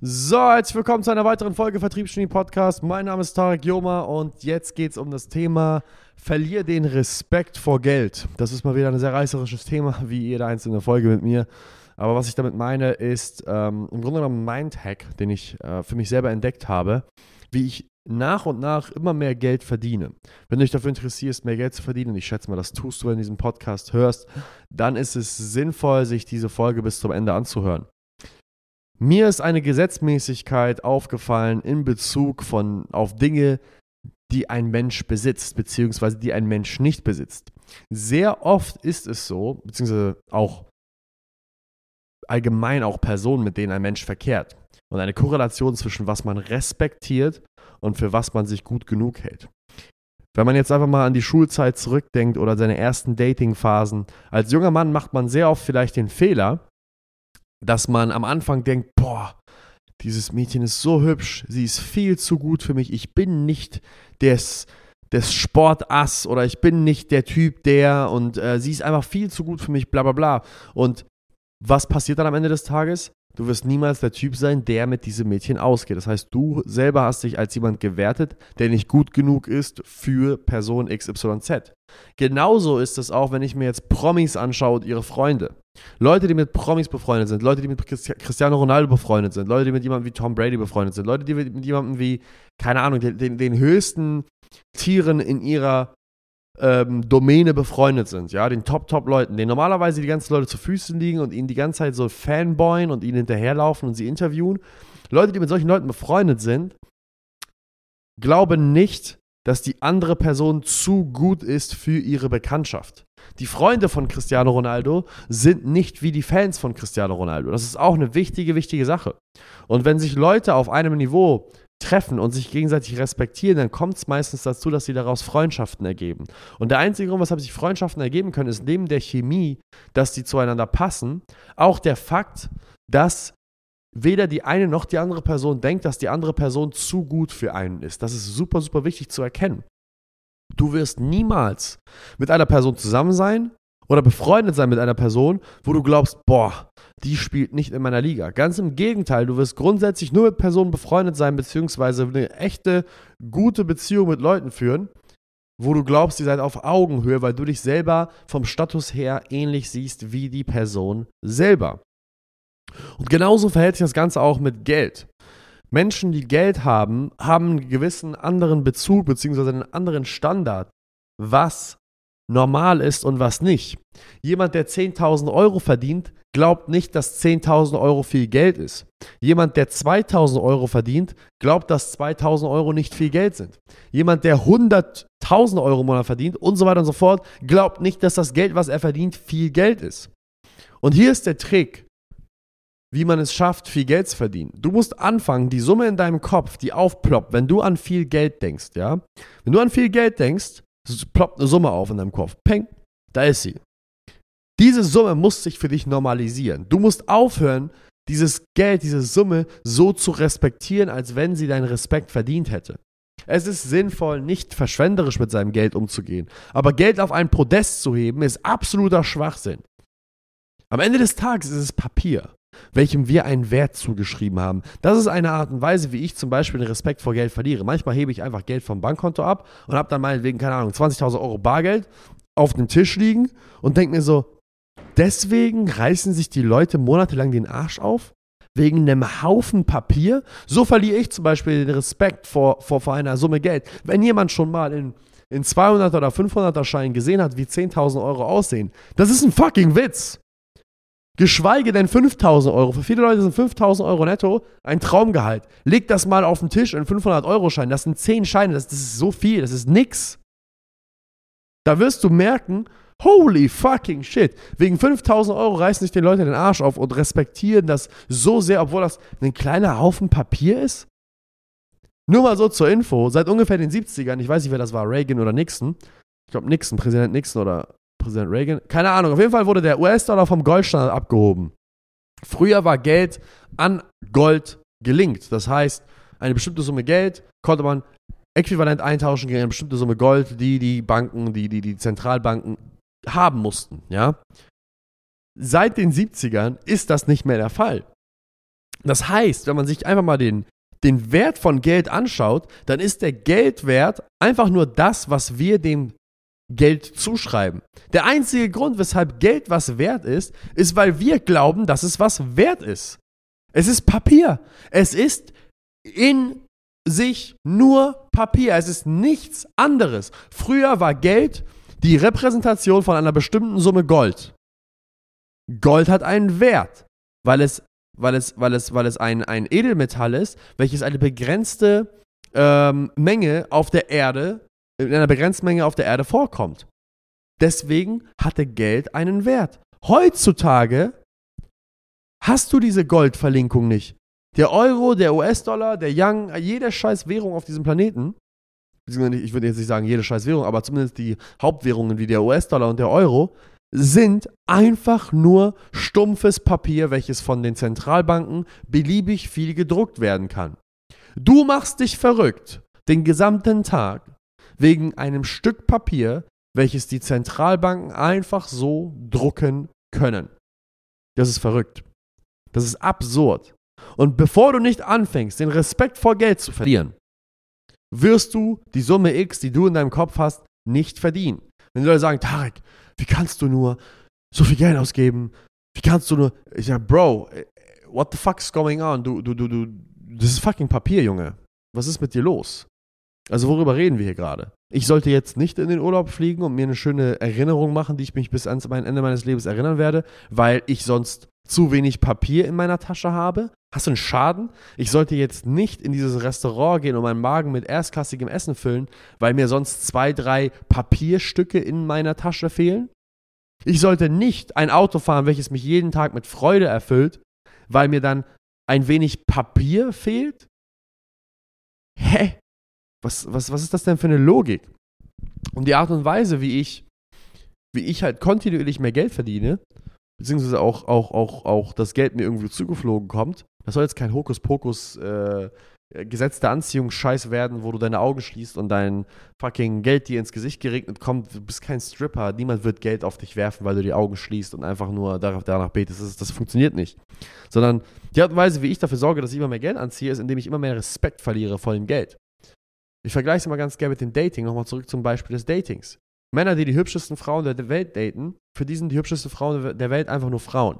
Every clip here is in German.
So, herzlich willkommen zu einer weiteren Folge Vertriebsgenie Podcast. Mein Name ist Tarek Joma und jetzt geht es um das Thema Verlier den Respekt vor Geld. Das ist mal wieder ein sehr reißerisches Thema, wie jede einzelne Folge mit mir. Aber was ich damit meine, ist ähm, im Grunde genommen ein Mindhack, den ich äh, für mich selber entdeckt habe, wie ich nach und nach immer mehr Geld verdiene. Wenn du dich dafür interessierst, mehr Geld zu verdienen, und ich schätze mal, das tust du, wenn du diesen Podcast hörst, dann ist es sinnvoll, sich diese Folge bis zum Ende anzuhören. Mir ist eine Gesetzmäßigkeit aufgefallen in Bezug von, auf Dinge, die ein Mensch besitzt, beziehungsweise die ein Mensch nicht besitzt. Sehr oft ist es so, beziehungsweise auch allgemein auch Personen, mit denen ein Mensch verkehrt. Und eine Korrelation zwischen was man respektiert und für was man sich gut genug hält. Wenn man jetzt einfach mal an die Schulzeit zurückdenkt oder seine ersten Datingphasen, als junger Mann macht man sehr oft vielleicht den Fehler, dass man am Anfang denkt, boah, dieses Mädchen ist so hübsch, sie ist viel zu gut für mich, ich bin nicht des, des Sportass oder ich bin nicht der Typ, der und äh, sie ist einfach viel zu gut für mich, bla bla bla. Und was passiert dann am Ende des Tages? Du wirst niemals der Typ sein, der mit diesem Mädchen ausgeht. Das heißt, du selber hast dich als jemand gewertet, der nicht gut genug ist für Person XYZ. Genauso ist es auch, wenn ich mir jetzt Promis anschaue und ihre Freunde. Leute, die mit Promis befreundet sind, Leute, die mit Cristiano Ronaldo befreundet sind, Leute, die mit jemandem wie Tom Brady befreundet sind, Leute, die mit jemandem wie, keine Ahnung, den, den höchsten Tieren in ihrer ähm, Domäne befreundet sind, ja, den Top-Top-Leuten, denen normalerweise die ganzen Leute zu Füßen liegen und ihnen die ganze Zeit so fanboyen und ihnen hinterherlaufen und sie interviewen. Leute, die mit solchen Leuten befreundet sind, glauben nicht, dass die andere Person zu gut ist für ihre Bekanntschaft. Die Freunde von Cristiano Ronaldo sind nicht wie die Fans von Cristiano Ronaldo. Das ist auch eine wichtige, wichtige Sache. Und wenn sich Leute auf einem Niveau treffen und sich gegenseitig respektieren, dann kommt es meistens dazu, dass sie daraus Freundschaften ergeben. Und der einzige Grund, weshalb sich Freundschaften ergeben können, ist neben der Chemie, dass die zueinander passen, auch der Fakt, dass weder die eine noch die andere Person denkt, dass die andere Person zu gut für einen ist. Das ist super, super wichtig zu erkennen. Du wirst niemals mit einer Person zusammen sein oder befreundet sein mit einer Person, wo du glaubst, boah, die spielt nicht in meiner Liga. Ganz im Gegenteil, du wirst grundsätzlich nur mit Personen befreundet sein, beziehungsweise eine echte, gute Beziehung mit Leuten führen, wo du glaubst, ihr seid auf Augenhöhe, weil du dich selber vom Status her ähnlich siehst wie die Person selber. Und genauso verhält sich das Ganze auch mit Geld. Menschen, die Geld haben, haben einen gewissen anderen Bezug beziehungsweise einen anderen Standard, was normal ist und was nicht. Jemand, der 10.000 Euro verdient, glaubt nicht, dass 10.000 Euro viel Geld ist. Jemand, der 2.000 Euro verdient, glaubt, dass 2.000 Euro nicht viel Geld sind. Jemand, der 100.000 Euro im Monat verdient und so weiter und so fort, glaubt nicht, dass das Geld, was er verdient, viel Geld ist. Und hier ist der Trick, wie man es schafft, viel Geld zu verdienen. Du musst anfangen, die Summe in deinem Kopf, die aufploppt, wenn du an viel Geld denkst, ja? Wenn du an viel Geld denkst, ploppt eine Summe auf in deinem Kopf. Peng, da ist sie. Diese Summe muss sich für dich normalisieren. Du musst aufhören, dieses Geld, diese Summe so zu respektieren, als wenn sie deinen Respekt verdient hätte. Es ist sinnvoll, nicht verschwenderisch mit seinem Geld umzugehen. Aber Geld auf ein Podest zu heben, ist absoluter Schwachsinn. Am Ende des Tages ist es Papier, welchem wir einen Wert zugeschrieben haben. Das ist eine Art und Weise, wie ich zum Beispiel den Respekt vor Geld verliere. Manchmal hebe ich einfach Geld vom Bankkonto ab und habe dann meinetwegen, keine Ahnung, 20.000 Euro Bargeld auf dem Tisch liegen und denke mir so, Deswegen reißen sich die Leute monatelang den Arsch auf? Wegen einem Haufen Papier? So verliere ich zum Beispiel den Respekt vor, vor, vor einer Summe Geld. Wenn jemand schon mal in, in 200 oder 500er Scheinen gesehen hat, wie 10.000 Euro aussehen, das ist ein fucking Witz. Geschweige denn 5000 Euro. Für viele Leute sind 5000 Euro netto ein Traumgehalt. Leg das mal auf den Tisch in 500 Euro Schein. Das sind 10 Scheine. Das, das ist so viel. Das ist nix. Da wirst du merken, Holy fucking shit. Wegen 5000 Euro reißen sich die Leute den Arsch auf und respektieren das so sehr, obwohl das ein kleiner Haufen Papier ist. Nur mal so zur Info, seit ungefähr den 70ern, ich weiß nicht, wer das war, Reagan oder Nixon. Ich glaube Nixon, Präsident Nixon oder Präsident Reagan. Keine Ahnung, auf jeden Fall wurde der US-Dollar vom Goldstandard abgehoben. Früher war Geld an Gold gelinkt. Das heißt, eine bestimmte Summe Geld konnte man äquivalent eintauschen gegen eine bestimmte Summe Gold, die die Banken, die, die, die Zentralbanken haben mussten, ja. Seit den 70ern ist das nicht mehr der Fall. Das heißt, wenn man sich einfach mal den, den Wert von Geld anschaut, dann ist der Geldwert einfach nur das, was wir dem Geld zuschreiben. Der einzige Grund, weshalb Geld was wert ist, ist, weil wir glauben, dass es was wert ist. Es ist Papier. Es ist in sich nur Papier. Es ist nichts anderes. Früher war Geld die Repräsentation von einer bestimmten Summe Gold. Gold hat einen Wert, weil es, weil es, weil es, weil es ein, ein Edelmetall ist, welches eine begrenzte ähm, Menge auf der Erde, in einer begrenzten Menge auf der Erde vorkommt. Deswegen hatte Geld einen Wert. Heutzutage hast du diese Goldverlinkung nicht. Der Euro, der US-Dollar, der Young, jede scheiß Währung auf diesem Planeten, ich würde jetzt nicht sagen jede scheiß Währung, aber zumindest die Hauptwährungen wie der US-Dollar und der Euro, sind einfach nur stumpfes Papier, welches von den Zentralbanken beliebig viel gedruckt werden kann. Du machst dich verrückt den gesamten Tag wegen einem Stück Papier, welches die Zentralbanken einfach so drucken können. Das ist verrückt. Das ist absurd. Und bevor du nicht anfängst, den Respekt vor Geld zu verlieren, wirst du die Summe X, die du in deinem Kopf hast, nicht verdienen. Wenn die Leute sagen, Tarek, wie kannst du nur so viel Geld ausgeben? Wie kannst du nur. Ich sag, Bro, what the fuck is going on? Du, du, du, du, das ist fucking Papier, Junge. Was ist mit dir los? Also worüber reden wir hier gerade? Ich sollte jetzt nicht in den Urlaub fliegen und mir eine schöne Erinnerung machen, die ich mich bis ans Ende meines Lebens erinnern werde, weil ich sonst zu wenig Papier in meiner Tasche habe? Hast du einen Schaden? Ich sollte jetzt nicht in dieses Restaurant gehen und meinen Magen mit erstklassigem Essen füllen, weil mir sonst zwei, drei Papierstücke in meiner Tasche fehlen? Ich sollte nicht ein Auto fahren, welches mich jeden Tag mit Freude erfüllt, weil mir dann ein wenig Papier fehlt? Hä? Was, was, was ist das denn für eine Logik? Und die Art und Weise, wie ich, wie ich halt kontinuierlich mehr Geld verdiene, beziehungsweise auch, auch, auch, auch das Geld mir irgendwie zugeflogen kommt, das soll jetzt kein Hokuspokus äh, Gesetz Anziehung Scheiß werden, wo du deine Augen schließt und dein fucking Geld dir ins Gesicht geregnet kommt. Du bist kein Stripper. Niemand wird Geld auf dich werfen, weil du die Augen schließt und einfach nur darauf, danach betest. Das, das funktioniert nicht. Sondern die Art und Weise, wie ich dafür sorge, dass ich immer mehr Geld anziehe, ist, indem ich immer mehr Respekt verliere vor dem Geld. Ich vergleiche es mal ganz gerne mit dem Dating. Nochmal zurück zum Beispiel des Datings. Männer, die die hübschesten Frauen der Welt daten, für die sind die hübschesten Frauen der Welt einfach nur Frauen.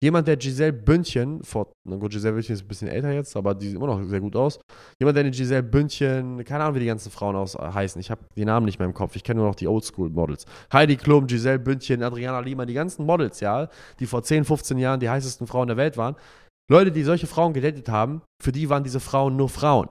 Jemand, der Giselle Bündchen, vor, na gut, Giselle Bündchen ist ein bisschen älter jetzt, aber die sieht immer noch sehr gut aus. Jemand, der eine Giselle Bündchen, keine Ahnung, wie die ganzen Frauen aus, äh, heißen. Ich habe die Namen nicht mehr im Kopf. Ich kenne nur noch die Oldschool-Models. Heidi Klum, Giselle Bündchen, Adriana Lima, die ganzen Models, ja, die vor 10, 15 Jahren die heißesten Frauen der Welt waren. Leute, die solche Frauen gedatet haben, für die waren diese Frauen nur Frauen.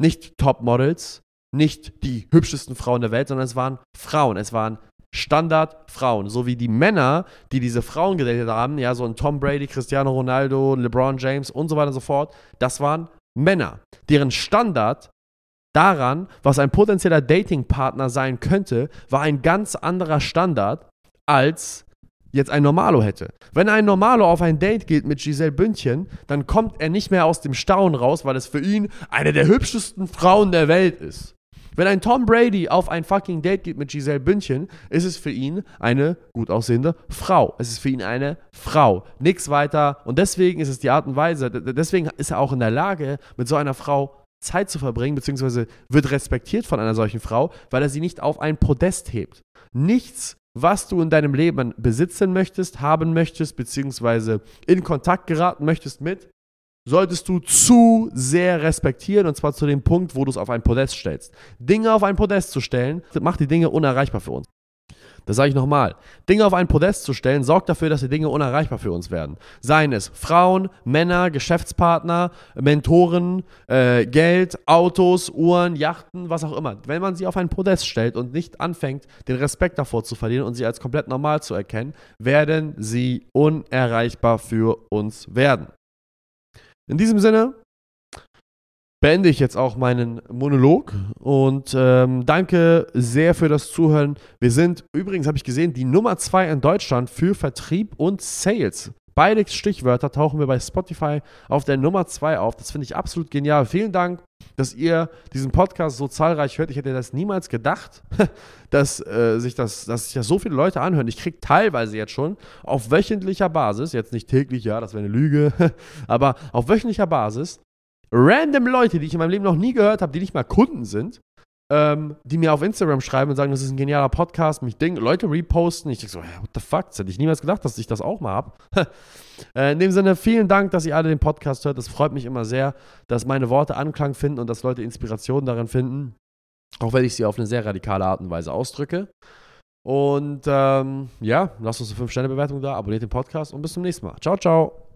Nicht Top-Models, nicht die hübschesten Frauen der Welt, sondern es waren Frauen. Es waren Standardfrauen. So wie die Männer, die diese Frauen gedatet haben, ja, so ein Tom Brady, Cristiano Ronaldo, LeBron James und so weiter und so fort, das waren Männer, deren Standard daran, was ein potenzieller Datingpartner sein könnte, war ein ganz anderer Standard als jetzt ein Normalo hätte. Wenn ein Normalo auf ein Date geht mit Giselle Bündchen, dann kommt er nicht mehr aus dem Staunen raus, weil es für ihn eine der hübschesten Frauen der Welt ist. Wenn ein Tom Brady auf ein fucking Date geht mit Giselle Bündchen, ist es für ihn eine gut aussehende Frau. Es ist für ihn eine Frau. Nichts weiter. Und deswegen ist es die Art und Weise, deswegen ist er auch in der Lage, mit so einer Frau Zeit zu verbringen, beziehungsweise wird respektiert von einer solchen Frau, weil er sie nicht auf ein Podest hebt. Nichts, was du in deinem Leben besitzen möchtest, haben möchtest, beziehungsweise in Kontakt geraten möchtest mit, solltest du zu sehr respektieren und zwar zu dem Punkt, wo du es auf ein Podest stellst. Dinge auf ein Podest zu stellen, macht die Dinge unerreichbar für uns. Das sage ich nochmal. Dinge auf ein Podest zu stellen, sorgt dafür, dass die Dinge unerreichbar für uns werden. Seien es Frauen, Männer, Geschäftspartner, Mentoren, äh, Geld, Autos, Uhren, Yachten, was auch immer. Wenn man sie auf ein Podest stellt und nicht anfängt, den Respekt davor zu verlieren und sie als komplett normal zu erkennen, werden sie unerreichbar für uns werden. In diesem Sinne beende ich jetzt auch meinen Monolog und ähm, danke sehr für das Zuhören. Wir sind übrigens, habe ich gesehen, die Nummer zwei in Deutschland für Vertrieb und Sales. Beide Stichwörter tauchen wir bei Spotify auf der Nummer zwei auf. Das finde ich absolut genial. Vielen Dank dass ihr diesen Podcast so zahlreich hört. Ich hätte das niemals gedacht, dass, äh, sich das, dass sich das so viele Leute anhören. Ich kriege teilweise jetzt schon auf wöchentlicher Basis, jetzt nicht täglich, ja, das wäre eine Lüge, aber auf wöchentlicher Basis, random Leute, die ich in meinem Leben noch nie gehört habe, die nicht mal Kunden sind, ähm, die mir auf Instagram schreiben und sagen, das ist ein genialer Podcast, mich Ding, Leute reposten. Ich denke so, what the fuck, das hätte ich niemals gedacht, dass ich das auch mal habe. äh, in dem Sinne, vielen Dank, dass ihr alle den Podcast hört. Das freut mich immer sehr, dass meine Worte Anklang finden und dass Leute Inspiration darin finden. Auch wenn ich sie auf eine sehr radikale Art und Weise ausdrücke. Und ähm, ja, lasst uns eine 5-Sterne-Bewertung da, abonniert den Podcast und bis zum nächsten Mal. Ciao, ciao.